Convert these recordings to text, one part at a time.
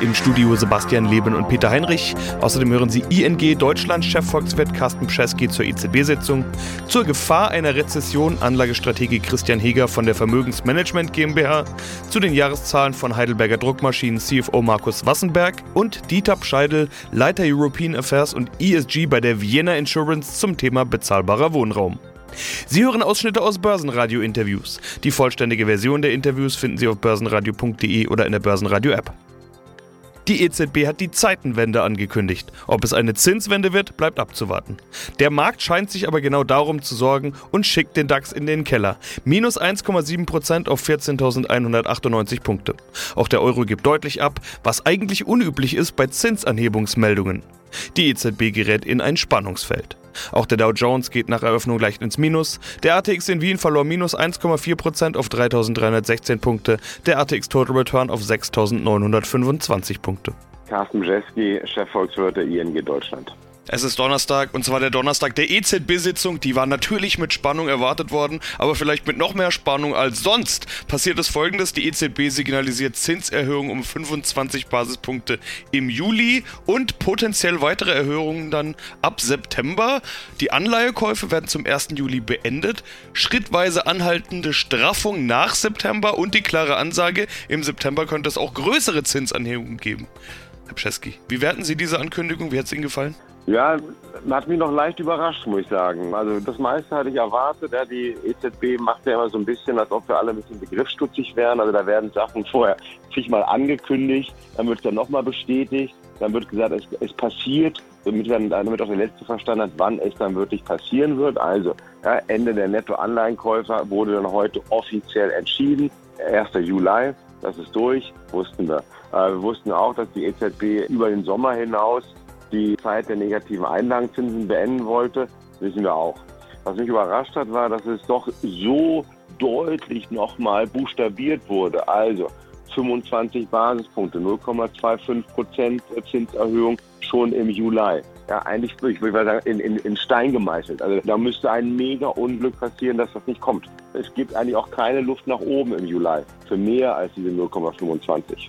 Im Studio Sebastian Leben und Peter Heinrich. Außerdem hören Sie ING Deutschland-Chefvolkswirt Carsten Pschesky zur EZB-Sitzung, zur Gefahr einer Rezession Anlagestratege Christian Heger von der Vermögensmanagement GmbH, zu den Jahreszahlen von Heidelberger Druckmaschinen CFO Markus Wassenberg und Dieter Scheidel, Leiter European Affairs und ESG bei der Vienna Insurance zum Thema bezahlbarer Wohnraum. Sie hören Ausschnitte aus Börsenradio-Interviews. Die vollständige Version der Interviews finden Sie auf börsenradio.de oder in der Börsenradio-App. Die EZB hat die Zeitenwende angekündigt. Ob es eine Zinswende wird, bleibt abzuwarten. Der Markt scheint sich aber genau darum zu sorgen und schickt den DAX in den Keller. Minus 1,7% auf 14.198 Punkte. Auch der Euro gibt deutlich ab, was eigentlich unüblich ist bei Zinsanhebungsmeldungen. Die EZB gerät in ein Spannungsfeld. Auch der Dow Jones geht nach Eröffnung leicht ins Minus. Der ATX in Wien verlor minus 1,4% auf 3.316 Punkte. Der ATX Total Return auf 6.925 Punkte. Carsten Brzezki, Chefvolkswirt der ING Deutschland. Es ist Donnerstag und zwar der Donnerstag der EZB-Sitzung. Die war natürlich mit Spannung erwartet worden, aber vielleicht mit noch mehr Spannung als sonst. Passiert ist folgendes: Die EZB signalisiert Zinserhöhungen um 25 Basispunkte im Juli und potenziell weitere Erhöhungen dann ab September. Die Anleihekäufe werden zum 1. Juli beendet. Schrittweise anhaltende Straffung nach September und die klare Ansage: im September könnte es auch größere Zinsanhebungen geben. Herr Pschesky, wie werten Sie diese Ankündigung? Wie hat es Ihnen gefallen? Ja, hat mich noch leicht überrascht, muss ich sagen. Also das meiste hatte ich erwartet. Ja, die EZB macht ja immer so ein bisschen, als ob wir alle ein bisschen begriffsstutzig wären. Also da werden Sachen vorher zigmal angekündigt, dann wird es dann nochmal bestätigt, dann wird gesagt, es, es passiert, damit, dann, damit auch der Letzte verstanden hat, wann es dann wirklich passieren wird. Also ja, Ende der Nettoanleihenkäufer wurde dann heute offiziell entschieden. 1. Juli, das ist durch, wussten wir. Äh, wir wussten auch, dass die EZB über den Sommer hinaus die Zeit der negativen Einlagenzinsen beenden wollte, wissen wir auch. Was mich überrascht hat, war, dass es doch so deutlich nochmal buchstabiert wurde. Also 25 Basispunkte, 0,25 Prozent Zinserhöhung schon im Juli. Ja, eigentlich, ich würde sagen, in, in, in Stein gemeißelt. Also da müsste ein mega Unglück passieren, dass das nicht kommt. Es gibt eigentlich auch keine Luft nach oben im Juli für mehr als diese 0,25.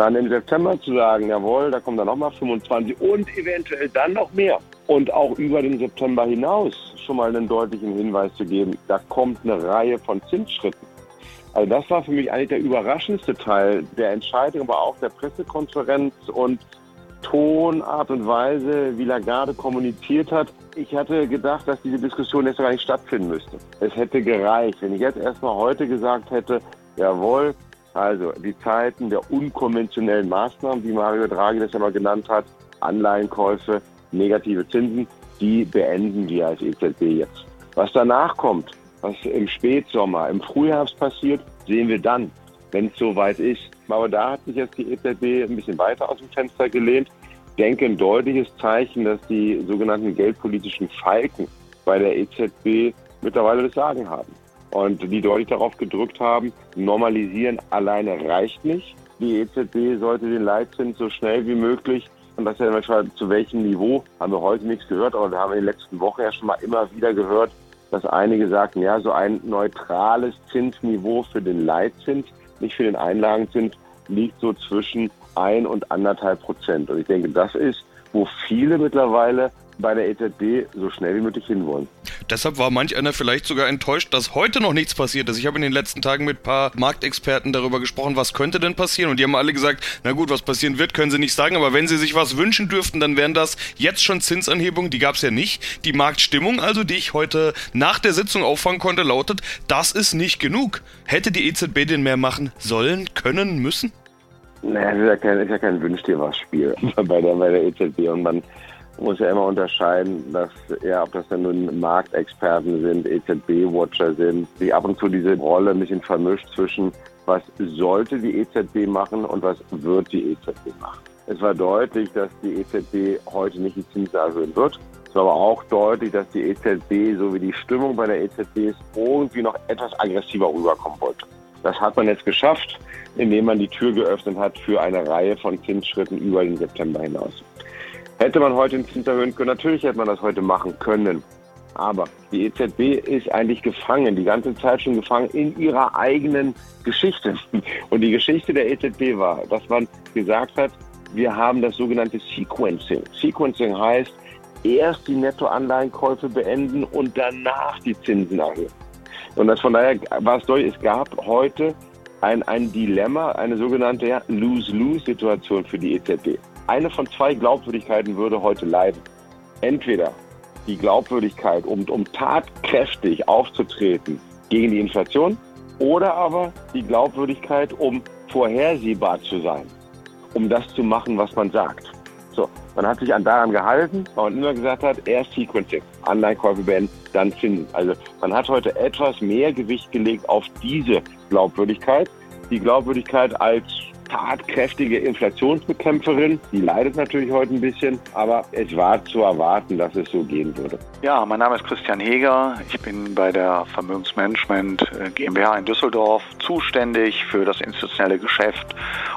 Dann im September zu sagen, jawohl, da kommen dann nochmal 25 und eventuell dann noch mehr. Und auch über den September hinaus schon mal einen deutlichen Hinweis zu geben, da kommt eine Reihe von Zinsschritten. Also das war für mich eigentlich der überraschendste Teil der Entscheidung, aber auch der Pressekonferenz und Ton, Art und Weise, wie Lagarde kommuniziert hat. Ich hatte gedacht, dass diese Diskussion jetzt gar nicht stattfinden müsste. Es hätte gereicht, wenn ich jetzt erstmal heute gesagt hätte, jawohl, also die Zeiten der unkonventionellen Maßnahmen, wie Mario Draghi das ja mal genannt hat, Anleihenkäufe, negative Zinsen, die beenden wir als EZB jetzt. Was danach kommt, was im Spätsommer, im Frühherbst passiert, sehen wir dann, wenn es soweit ist. Aber da hat sich jetzt die EZB ein bisschen weiter aus dem Fenster gelehnt. Ich denke, ein deutliches Zeichen, dass die sogenannten geldpolitischen Falken bei der EZB mittlerweile das Sagen haben und die deutlich darauf gedrückt haben, normalisieren alleine reicht nicht. Die EZB sollte den Leitzins so schnell wie möglich und das ja manchmal zu welchem Niveau, haben wir heute nichts gehört, aber wir haben in den letzten Wochen ja schon mal immer wieder gehört, dass einige sagten, ja, so ein neutrales Zinsniveau für den Leitzins, nicht für den Einlagenzins, liegt so zwischen ein und anderthalb Prozent. Und ich denke, das ist, wo viele mittlerweile bei der EZB so schnell wie möglich hinwollen. Deshalb war manch einer vielleicht sogar enttäuscht, dass heute noch nichts passiert ist. Ich habe in den letzten Tagen mit ein paar Marktexperten darüber gesprochen, was könnte denn passieren. Und die haben alle gesagt, na gut, was passieren wird, können sie nicht sagen. Aber wenn sie sich was wünschen dürften, dann wären das jetzt schon Zinsanhebungen. Die gab es ja nicht. Die Marktstimmung also, die ich heute nach der Sitzung auffangen konnte, lautet, das ist nicht genug. Hätte die EZB den mehr machen sollen, können, müssen? Naja, ist ja kein, ist ja kein Wünsch dir was Spiel bei der, bei der EZB. Und man muss ja immer unterscheiden, dass ja, ob das dann nun Marktexperten sind, EZB-Watcher sind, die ab und zu diese Rolle ein bisschen vermischt zwischen was sollte die EZB machen und was wird die EZB machen. Es war deutlich, dass die EZB heute nicht die Zinsen erhöhen wird. Es war aber auch deutlich, dass die EZB, so wie die Stimmung bei der EZB ist, irgendwie noch etwas aggressiver rüberkommen wollte. Das hat man jetzt geschafft, indem man die Tür geöffnet hat für eine Reihe von Zinsschritten über den September hinaus. Hätte man heute den Zins erhöhen können? Natürlich hätte man das heute machen können. Aber die EZB ist eigentlich gefangen, die ganze Zeit schon gefangen in ihrer eigenen Geschichte. Und die Geschichte der EZB war, dass man gesagt hat, wir haben das sogenannte Sequencing. Sequencing heißt, erst die Nettoanleihenkäufe beenden und danach die Zinsen erhöhen. Und das von daher war es deutlich, es gab heute ein, ein Dilemma, eine sogenannte ja, Lose-Lose-Situation für die EZB. Eine von zwei Glaubwürdigkeiten würde heute leiden. Entweder die Glaubwürdigkeit, um, um tatkräftig aufzutreten gegen die Inflation, oder aber die Glaubwürdigkeit, um vorhersehbar zu sein, um das zu machen, was man sagt. So, man hat sich an daran gehalten, weil man immer gesagt hat, erst Sequencing, Anleihenkäufe beenden, dann Zinsen. Also man hat heute etwas mehr Gewicht gelegt auf diese Glaubwürdigkeit. Die Glaubwürdigkeit als tatkräftige Inflationsbekämpferin. Die leidet natürlich heute ein bisschen, aber es war zu erwarten, dass es so gehen würde. Ja, mein Name ist Christian Heger. Ich bin bei der Vermögensmanagement äh, GmbH in Düsseldorf zuständig für das institutionelle Geschäft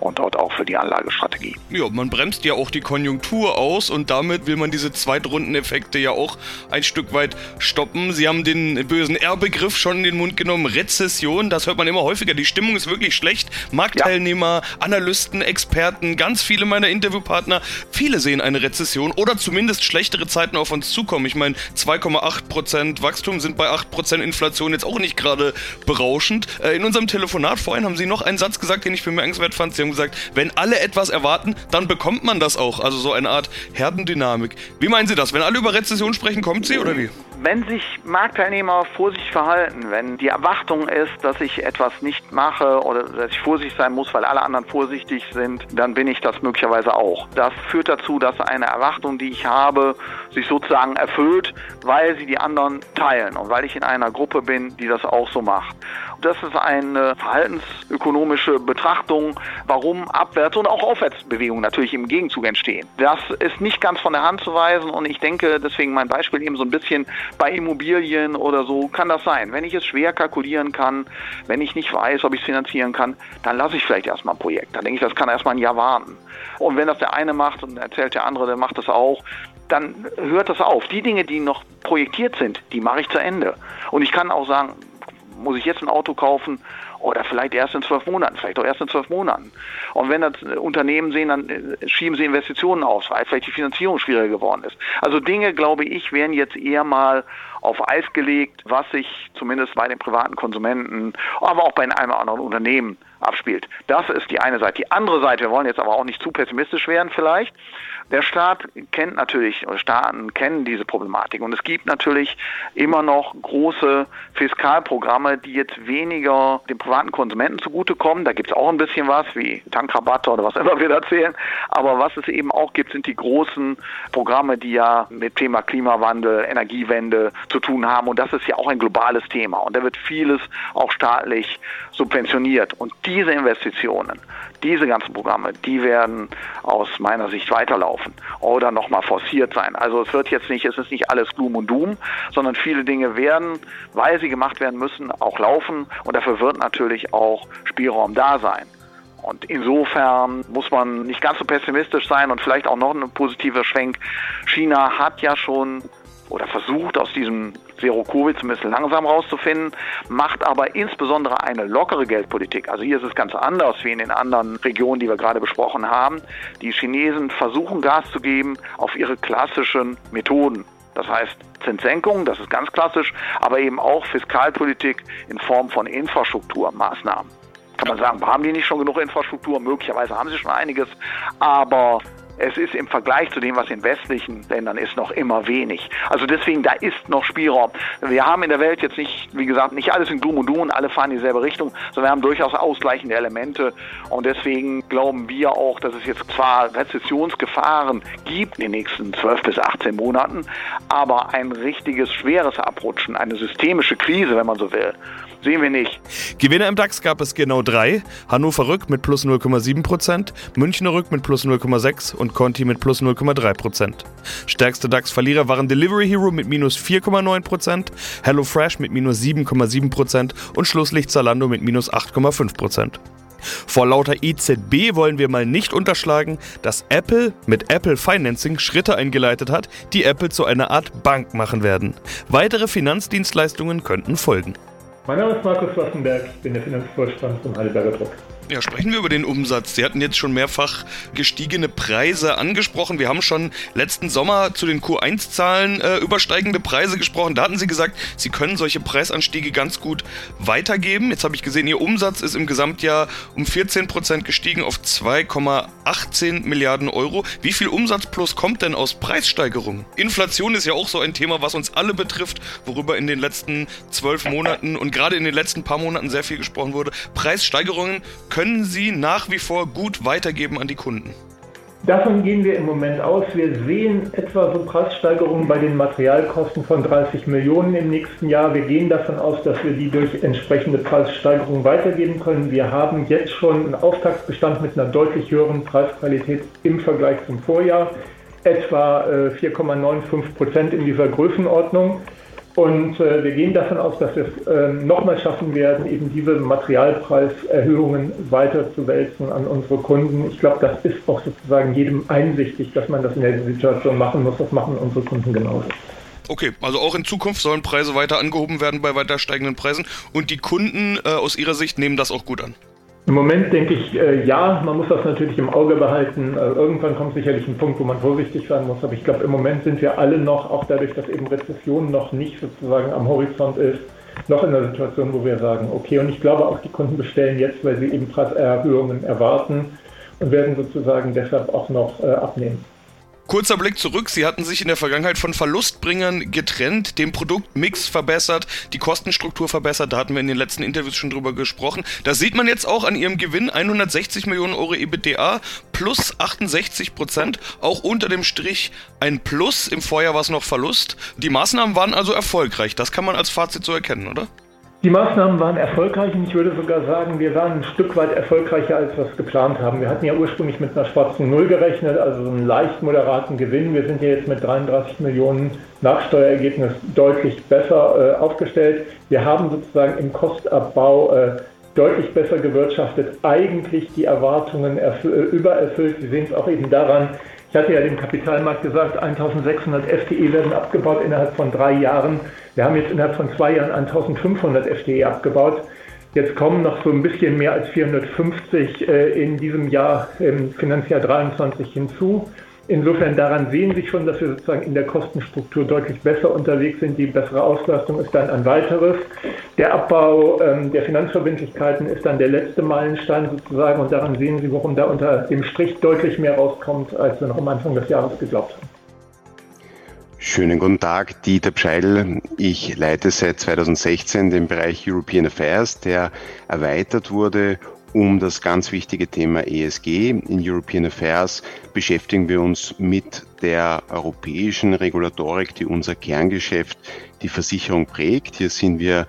und dort auch für die Anlagestrategie. Ja, man bremst ja auch die Konjunktur aus und damit will man diese Zweitrundeneffekte ja auch ein Stück weit stoppen. Sie haben den bösen R-Begriff schon in den Mund genommen, Rezession. Das hört man immer häufiger. Die Stimmung ist wirklich schlecht. Marktteilnehmer, ja. Analysten, Experten, ganz viele meiner Interviewpartner, viele sehen eine Rezession oder zumindest schlechtere Zeiten auf uns zukommen. Ich meine, 2,8% Wachstum sind bei 8% Inflation jetzt auch nicht gerade berauschend. Äh, in unserem Telefonat vorhin haben Sie noch einen Satz gesagt, den ich bemerkenswert fand. Sie haben gesagt, wenn alle etwas erwarten, dann bekommt man das auch. Also so eine Art Herdendynamik. Wie meinen Sie das? Wenn alle über Rezession sprechen, kommt sie oder wie? Wenn sich Marktteilnehmer vorsichtig verhalten, wenn die Erwartung ist, dass ich etwas nicht mache oder dass ich vorsichtig sein muss, weil alle anderen vorsichtig sind, dann bin ich das möglicherweise auch. Das führt dazu, dass eine Erwartung, die ich habe, sich sozusagen erfüllt, weil sie die anderen teilen und weil ich in einer Gruppe bin, die das auch so macht. Das ist eine verhaltensökonomische Betrachtung, warum Abwärts- und auch Aufwärtsbewegungen natürlich im Gegenzug entstehen. Das ist nicht ganz von der Hand zu weisen und ich denke, deswegen mein Beispiel eben so ein bisschen bei Immobilien oder so kann das sein. Wenn ich es schwer kalkulieren kann, wenn ich nicht weiß, ob ich es finanzieren kann, dann lasse ich vielleicht erstmal ein Projekt. Dann denke ich, das kann erstmal ein Jahr warten. Und wenn das der eine macht und erzählt der andere, der macht das auch, dann hört das auf. Die Dinge, die noch projektiert sind, die mache ich zu Ende. Und ich kann auch sagen, muss ich jetzt ein Auto kaufen oder vielleicht erst in zwölf Monaten, vielleicht auch erst in zwölf Monaten. Und wenn das Unternehmen sehen, dann äh, schieben sie Investitionen aus, weil vielleicht die Finanzierung schwieriger geworden ist. Also Dinge, glaube ich, werden jetzt eher mal auf Eis gelegt, was sich zumindest bei den privaten Konsumenten, aber auch bei einem anderen Unternehmen abspielt. Das ist die eine Seite. Die andere Seite, wir wollen jetzt aber auch nicht zu pessimistisch werden vielleicht, der Staat kennt natürlich, oder Staaten kennen diese Problematik und es gibt natürlich immer noch große Fiskalprogramme, die jetzt weniger den privaten Konsumenten zugutekommen. Da gibt es auch ein bisschen was, wie Tankrabatte oder was immer wir da zählen. Aber was es eben auch gibt, sind die großen Programme, die ja mit Thema Klimawandel, Energiewende zu tun haben. Und das ist ja auch ein globales Thema. Und da wird vieles auch staatlich subventioniert. Und diese Investitionen, diese ganzen Programme, die werden aus meiner Sicht weiterlaufen oder nochmal forciert sein. Also es wird jetzt nicht, es ist nicht alles Gloom und Doom, sondern viele Dinge werden, weil sie gemacht werden müssen, auch laufen und dafür wird natürlich auch Spielraum da sein. Und insofern muss man nicht ganz so pessimistisch sein und vielleicht auch noch ein positiver Schwenk. China hat ja schon oder versucht aus diesem Zero-Covid zumindest langsam rauszufinden, macht aber insbesondere eine lockere Geldpolitik. Also hier ist es ganz anders wie in den anderen Regionen, die wir gerade besprochen haben. Die Chinesen versuchen Gas zu geben auf ihre klassischen Methoden. Das heißt Zinssenkung, das ist ganz klassisch, aber eben auch Fiskalpolitik in Form von Infrastrukturmaßnahmen. Kann man sagen, haben die nicht schon genug Infrastruktur? Möglicherweise haben sie schon einiges, aber es ist im Vergleich zu dem, was in westlichen Ländern ist, noch immer wenig. Also deswegen, da ist noch Spielraum. Wir haben in der Welt jetzt nicht, wie gesagt, nicht alles in Doom und Doom alle fahren in dieselbe Richtung, sondern wir haben durchaus ausgleichende Elemente. Und deswegen glauben wir auch, dass es jetzt zwar Rezessionsgefahren gibt in den nächsten 12 bis 18 Monaten, aber ein richtiges schweres Abrutschen, eine systemische Krise, wenn man so will, sehen wir nicht. Gewinner im DAX gab es genau drei. Hannover Rück mit plus 0,7%, Münchner Rück mit plus 0,6% und Conti mit plus 0,3%. Stärkste DAX-Verlierer waren Delivery Hero mit minus 4,9%, HelloFresh mit minus 7,7% und Schlusslicht Zalando mit minus 8,5%. Vor lauter EZB wollen wir mal nicht unterschlagen, dass Apple mit Apple Financing Schritte eingeleitet hat, die Apple zu einer Art Bank machen werden. Weitere Finanzdienstleistungen könnten folgen. Mein Name ist Markus Wassenberg, ich bin der Finanzvorstand von Heidelberger Druck. Ja, sprechen wir über den Umsatz. Sie hatten jetzt schon mehrfach gestiegene Preise angesprochen. Wir haben schon letzten Sommer zu den Q1-Zahlen äh, übersteigende Preise gesprochen. Da hatten Sie gesagt, Sie können solche Preisanstiege ganz gut weitergeben. Jetzt habe ich gesehen, Ihr Umsatz ist im Gesamtjahr um 14 Prozent gestiegen auf 2,18 Milliarden Euro. Wie viel Umsatz plus kommt denn aus Preissteigerungen? Inflation ist ja auch so ein Thema, was uns alle betrifft, worüber in den letzten zwölf Monaten und gerade in den letzten paar Monaten sehr viel gesprochen wurde. Preissteigerungen können Sie nach wie vor gut weitergeben an die Kunden? Davon gehen wir im Moment aus. Wir sehen etwa so Preissteigerungen bei den Materialkosten von 30 Millionen im nächsten Jahr. Wir gehen davon aus, dass wir die durch entsprechende Preissteigerungen weitergeben können. Wir haben jetzt schon einen Auftaktbestand mit einer deutlich höheren Preisqualität im Vergleich zum Vorjahr, etwa 4,95 äh, Prozent in dieser Größenordnung. Und äh, wir gehen davon aus, dass wir es äh, nochmal schaffen werden, eben diese Materialpreiserhöhungen weiter zu wälzen an unsere Kunden. Ich glaube, das ist auch sozusagen jedem einsichtig, dass man das in der Situation machen muss. Das machen unsere Kunden genauso. Okay, also auch in Zukunft sollen Preise weiter angehoben werden bei weiter steigenden Preisen und die Kunden äh, aus Ihrer Sicht nehmen das auch gut an. Im Moment denke ich, äh, ja, man muss das natürlich im Auge behalten. Äh, irgendwann kommt sicherlich ein Punkt, wo man vorsichtig sein muss. Aber ich glaube, im Moment sind wir alle noch, auch dadurch, dass eben Rezession noch nicht sozusagen am Horizont ist, noch in der Situation, wo wir sagen, okay, und ich glaube auch die Kunden bestellen jetzt, weil sie eben Preiserhöhungen erwarten und werden sozusagen deshalb auch noch äh, abnehmen. Kurzer Blick zurück, Sie hatten sich in der Vergangenheit von Verlustbringern getrennt, den Produktmix verbessert, die Kostenstruktur verbessert, da hatten wir in den letzten Interviews schon drüber gesprochen. Da sieht man jetzt auch an Ihrem Gewinn 160 Millionen Euro EBITDA plus 68 Prozent, auch unter dem Strich ein Plus, im Vorjahr war es noch Verlust. Die Maßnahmen waren also erfolgreich, das kann man als Fazit so erkennen, oder? Die Maßnahmen waren erfolgreich und ich würde sogar sagen, wir waren ein Stück weit erfolgreicher, als wir es geplant haben. Wir hatten ja ursprünglich mit einer schwarzen Null gerechnet, also so einen leicht moderaten Gewinn. Wir sind ja jetzt mit 33 Millionen Nachsteuerergebnis deutlich besser äh, aufgestellt. Wir haben sozusagen im Kostabbau äh, deutlich besser gewirtschaftet, eigentlich die Erwartungen äh, übererfüllt. Sie sehen es auch eben daran, ich hatte ja dem Kapitalmarkt gesagt, 1600 FTE werden abgebaut innerhalb von drei Jahren. Wir haben jetzt innerhalb von zwei Jahren 1500 FTE abgebaut. Jetzt kommen noch so ein bisschen mehr als 450 äh, in diesem Jahr im Finanzjahr 23 hinzu. Insofern daran sehen Sie schon, dass wir sozusagen in der Kostenstruktur deutlich besser unterwegs sind. Die bessere Auslastung ist dann ein weiteres. Der Abbau ähm, der Finanzverbindlichkeiten ist dann der letzte Meilenstein sozusagen und daran sehen Sie, warum da unter dem Strich deutlich mehr rauskommt, als wir noch am Anfang des Jahres geglaubt haben. Schönen guten Tag, Dieter Pscheil. Ich leite seit 2016 den Bereich European Affairs, der erweitert wurde um das ganz wichtige Thema ESG. In European Affairs beschäftigen wir uns mit der europäischen Regulatorik, die unser Kerngeschäft, die Versicherung prägt. Hier sind wir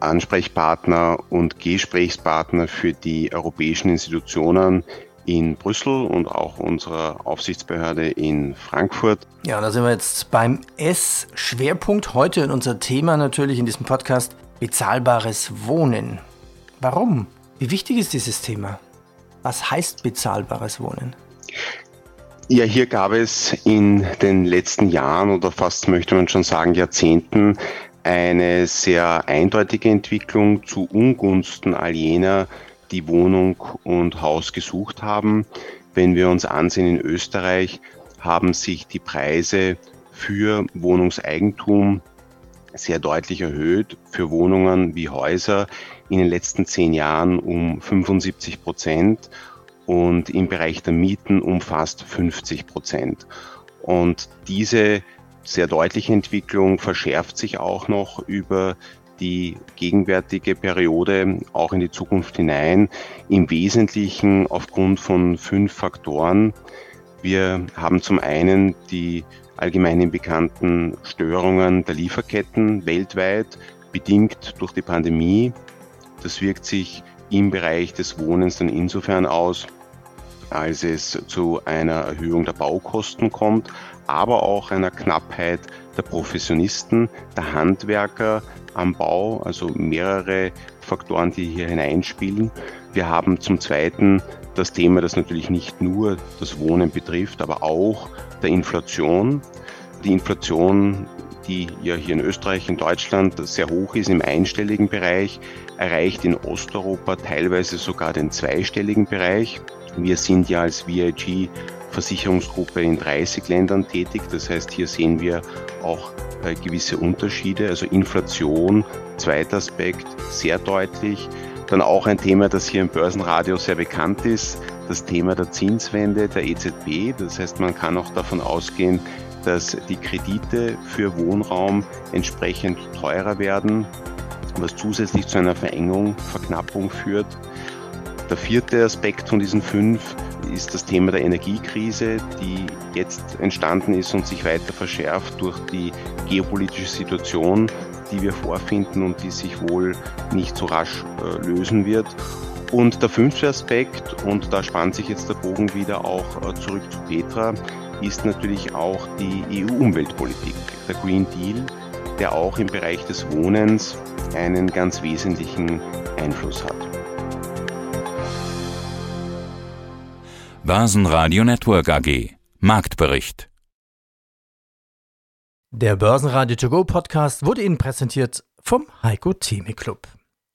Ansprechpartner und Gesprächspartner für die europäischen Institutionen in Brüssel und auch unserer Aufsichtsbehörde in Frankfurt. Ja, da sind wir jetzt beim S-Schwerpunkt heute in unser Thema natürlich in diesem Podcast bezahlbares Wohnen. Warum? Wie wichtig ist dieses Thema? Was heißt bezahlbares Wohnen? Ja, hier gab es in den letzten Jahren oder fast möchte man schon sagen Jahrzehnten eine sehr eindeutige Entwicklung zu Ungunsten all jener, die Wohnung und Haus gesucht haben. Wenn wir uns ansehen, in Österreich haben sich die Preise für Wohnungseigentum sehr deutlich erhöht, für Wohnungen wie Häuser in den letzten zehn Jahren um 75 Prozent und im Bereich der Mieten um fast 50 Prozent. Und diese sehr deutliche Entwicklung verschärft sich auch noch über die gegenwärtige Periode auch in die Zukunft hinein, im Wesentlichen aufgrund von fünf Faktoren. Wir haben zum einen die allgemeinen bekannten Störungen der Lieferketten weltweit, bedingt durch die Pandemie. Das wirkt sich im Bereich des Wohnens dann insofern aus, als es zu einer Erhöhung der Baukosten kommt, aber auch einer Knappheit der Professionisten, der Handwerker am Bau, also mehrere Faktoren, die hier hineinspielen. Wir haben zum Zweiten das Thema, das natürlich nicht nur das Wohnen betrifft, aber auch der Inflation. Die Inflation, die ja hier in Österreich, in Deutschland sehr hoch ist, im einstelligen Bereich, erreicht in Osteuropa teilweise sogar den zweistelligen Bereich. Wir sind ja als VIG Versicherungsgruppe in 30 Ländern tätig. Das heißt, hier sehen wir auch äh, gewisse Unterschiede. Also Inflation, zweiter Aspekt, sehr deutlich. Dann auch ein Thema, das hier im Börsenradio sehr bekannt ist, das Thema der Zinswende der EZB. Das heißt, man kann auch davon ausgehen, dass die Kredite für Wohnraum entsprechend teurer werden, was zusätzlich zu einer Verengung, Verknappung führt. Der vierte Aspekt von diesen fünf ist das Thema der Energiekrise, die jetzt entstanden ist und sich weiter verschärft durch die geopolitische Situation die wir vorfinden und die sich wohl nicht so rasch äh, lösen wird. Und der fünfte Aspekt, und da spannt sich jetzt der Bogen wieder auch äh, zurück zu Petra, ist natürlich auch die EU-Umweltpolitik, der Green Deal, der auch im Bereich des Wohnens einen ganz wesentlichen Einfluss hat. Börsenradio Network AG Marktbericht der Börsenradio To Go Podcast wurde Ihnen präsentiert vom Heiko Theme Club.